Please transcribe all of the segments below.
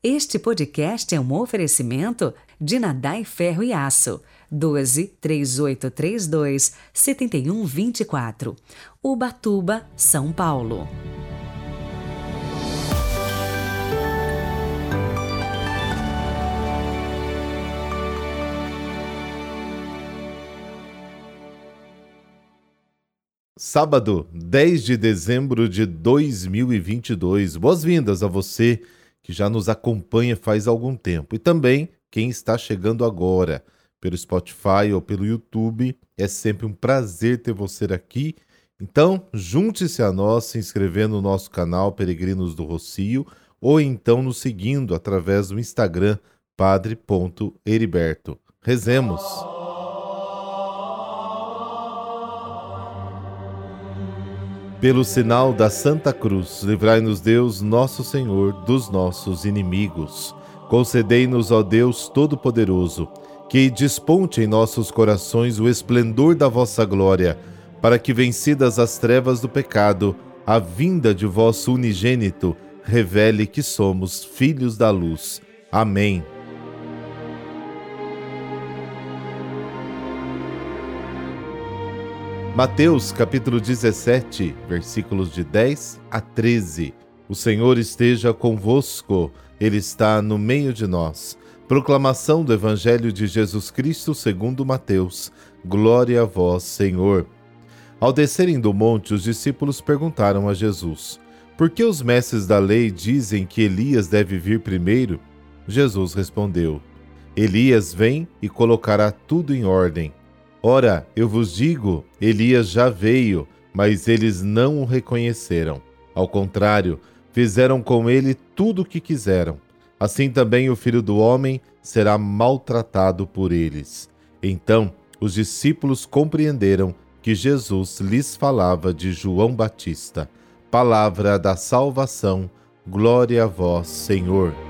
Este podcast é um oferecimento de Nadai Ferro e Aço. 12 3832 7124. Ubatuba, São Paulo. Sábado, 10 de dezembro de 2022. Boas-vindas a você que já nos acompanha faz algum tempo e também quem está chegando agora pelo Spotify ou pelo YouTube. É sempre um prazer ter você aqui. Então, junte-se a nós se inscrevendo no nosso canal Peregrinos do Rocio ou então nos seguindo através do Instagram padre.heriberto. Rezemos. Pelo sinal da Santa Cruz, livrai-nos Deus, nosso Senhor, dos nossos inimigos. Concedei-nos, ó Deus Todo-Poderoso, que desponte em nossos corações o esplendor da vossa glória, para que, vencidas as trevas do pecado, a vinda de vosso unigênito revele que somos filhos da luz. Amém. Mateus capítulo 17, versículos de 10 a 13. O Senhor esteja convosco, Ele está no meio de nós. Proclamação do Evangelho de Jesus Cristo segundo Mateus. Glória a vós, Senhor. Ao descerem do monte, os discípulos perguntaram a Jesus: Por que os mestres da lei dizem que Elias deve vir primeiro? Jesus respondeu: Elias vem e colocará tudo em ordem. Ora, eu vos digo, Elias já veio, mas eles não o reconheceram. Ao contrário, fizeram com ele tudo o que quiseram. Assim também o filho do homem será maltratado por eles. Então os discípulos compreenderam que Jesus lhes falava de João Batista. Palavra da salvação, glória a vós, Senhor.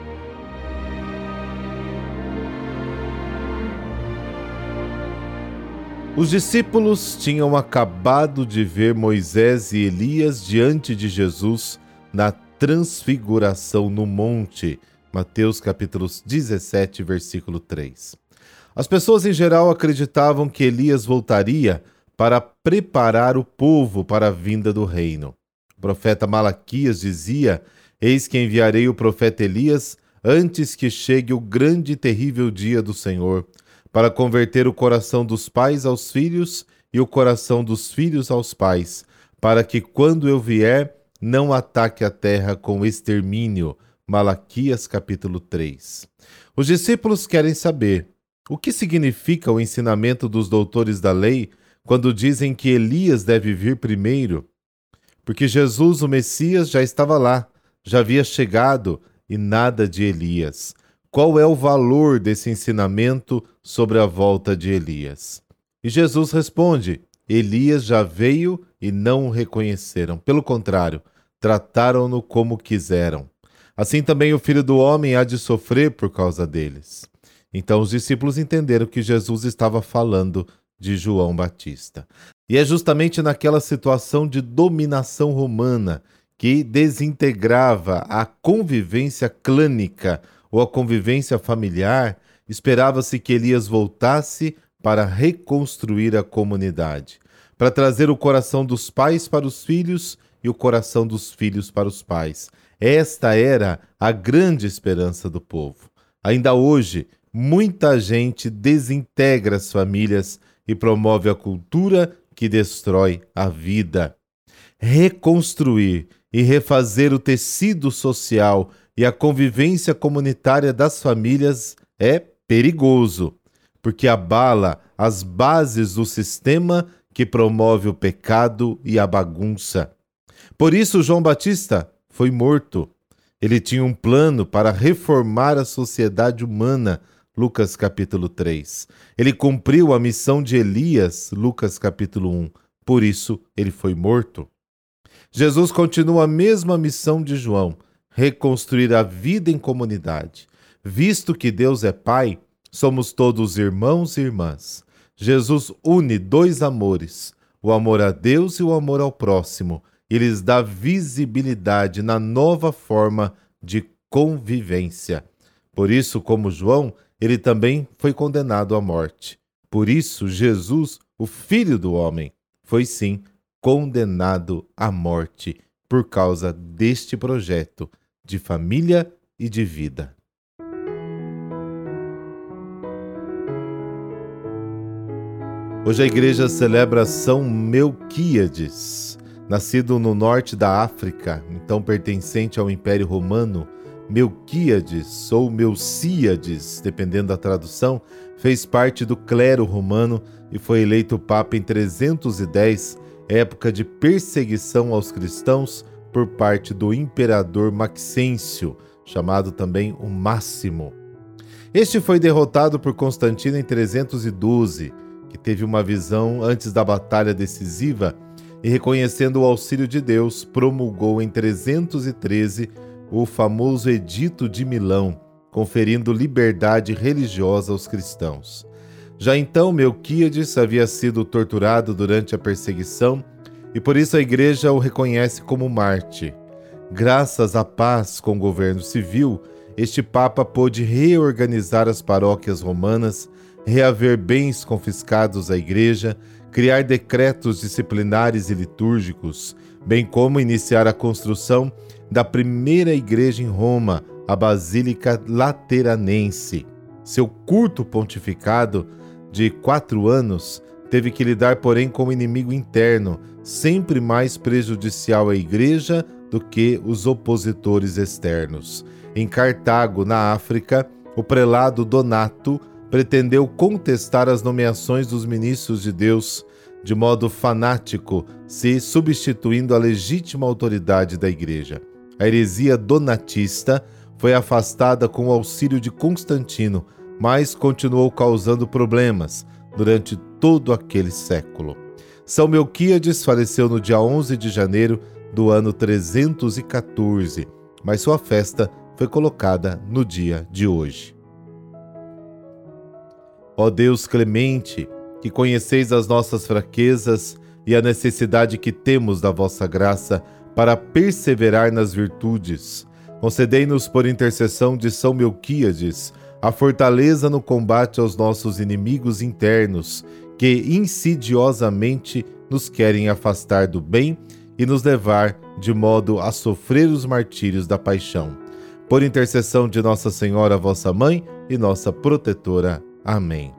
Os discípulos tinham acabado de ver Moisés e Elias diante de Jesus na transfiguração no monte. Mateus capítulo 17, versículo 3. As pessoas em geral acreditavam que Elias voltaria para preparar o povo para a vinda do reino. O profeta Malaquias dizia: Eis que enviarei o profeta Elias antes que chegue o grande e terrível dia do Senhor para converter o coração dos pais aos filhos e o coração dos filhos aos pais, para que quando eu vier, não ataque a terra com extermínio. Malaquias capítulo 3. Os discípulos querem saber o que significa o ensinamento dos doutores da lei quando dizem que Elias deve vir primeiro. Porque Jesus, o Messias, já estava lá, já havia chegado e nada de Elias. Qual é o valor desse ensinamento sobre a volta de Elias? E Jesus responde: Elias já veio e não o reconheceram. Pelo contrário, trataram-no como quiseram. Assim também o filho do homem há de sofrer por causa deles. Então os discípulos entenderam que Jesus estava falando de João Batista. E é justamente naquela situação de dominação romana que desintegrava a convivência clânica ou a convivência familiar, esperava-se que Elias voltasse para reconstruir a comunidade, para trazer o coração dos pais para os filhos e o coração dos filhos para os pais. Esta era a grande esperança do povo. Ainda hoje, muita gente desintegra as famílias e promove a cultura que destrói a vida. Reconstruir e refazer o tecido social e a convivência comunitária das famílias é perigoso, porque abala as bases do sistema que promove o pecado e a bagunça. Por isso, João Batista foi morto. Ele tinha um plano para reformar a sociedade humana. Lucas capítulo 3. Ele cumpriu a missão de Elias, Lucas capítulo 1. Por isso ele foi morto. Jesus continua a mesma missão de João, reconstruir a vida em comunidade. Visto que Deus é Pai, somos todos irmãos e irmãs. Jesus une dois amores, o amor a Deus e o amor ao próximo, e lhes dá visibilidade na nova forma de convivência. Por isso, como João, ele também foi condenado à morte. Por isso, Jesus, o Filho do Homem, foi sim condenado à morte por causa deste projeto de família e de vida. Hoje a igreja celebra São Melquíades, nascido no norte da África, então pertencente ao Império Romano. Melquíades ou Melcíades, dependendo da tradução, fez parte do clero romano e foi eleito papa em 310, época de perseguição aos cristãos por parte do imperador Maxêncio, chamado também o Máximo. Este foi derrotado por Constantino em 312, que teve uma visão antes da batalha decisiva e, reconhecendo o auxílio de Deus, promulgou em 313 o famoso Edito de Milão, conferindo liberdade religiosa aos cristãos. Já então, Melquíades havia sido torturado durante a perseguição e por isso a igreja o reconhece como Marte. Graças à paz com o governo civil, este Papa pôde reorganizar as paróquias romanas, reaver bens confiscados à igreja, criar decretos disciplinares e litúrgicos, bem como iniciar a construção da primeira igreja em Roma, a Basílica Lateranense. Seu curto pontificado, de quatro anos, teve que lidar, porém, com o inimigo interno, sempre mais prejudicial à igreja do que os opositores externos. Em Cartago, na África, o prelado Donato pretendeu contestar as nomeações dos ministros de Deus de modo fanático, se substituindo a legítima autoridade da igreja. A heresia donatista foi afastada com o auxílio de Constantino, mas continuou causando problemas durante todo aquele século. São Melquíades faleceu no dia 11 de janeiro do ano 314, mas sua festa foi colocada no dia de hoje. Ó Deus clemente, que conheceis as nossas fraquezas e a necessidade que temos da vossa graça para perseverar nas virtudes, concedei-nos por intercessão de São Melquíades a fortaleza no combate aos nossos inimigos internos, que insidiosamente nos querem afastar do bem e nos levar de modo a sofrer os martírios da paixão. Por intercessão de Nossa Senhora, vossa mãe e nossa protetora. Amém.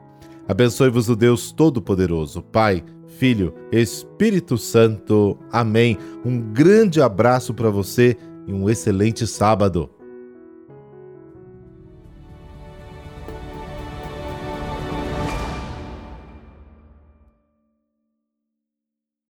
Abençoe-vos o Deus Todo-Poderoso, Pai, Filho, Espírito Santo. Amém. Um grande abraço para você e um excelente sábado.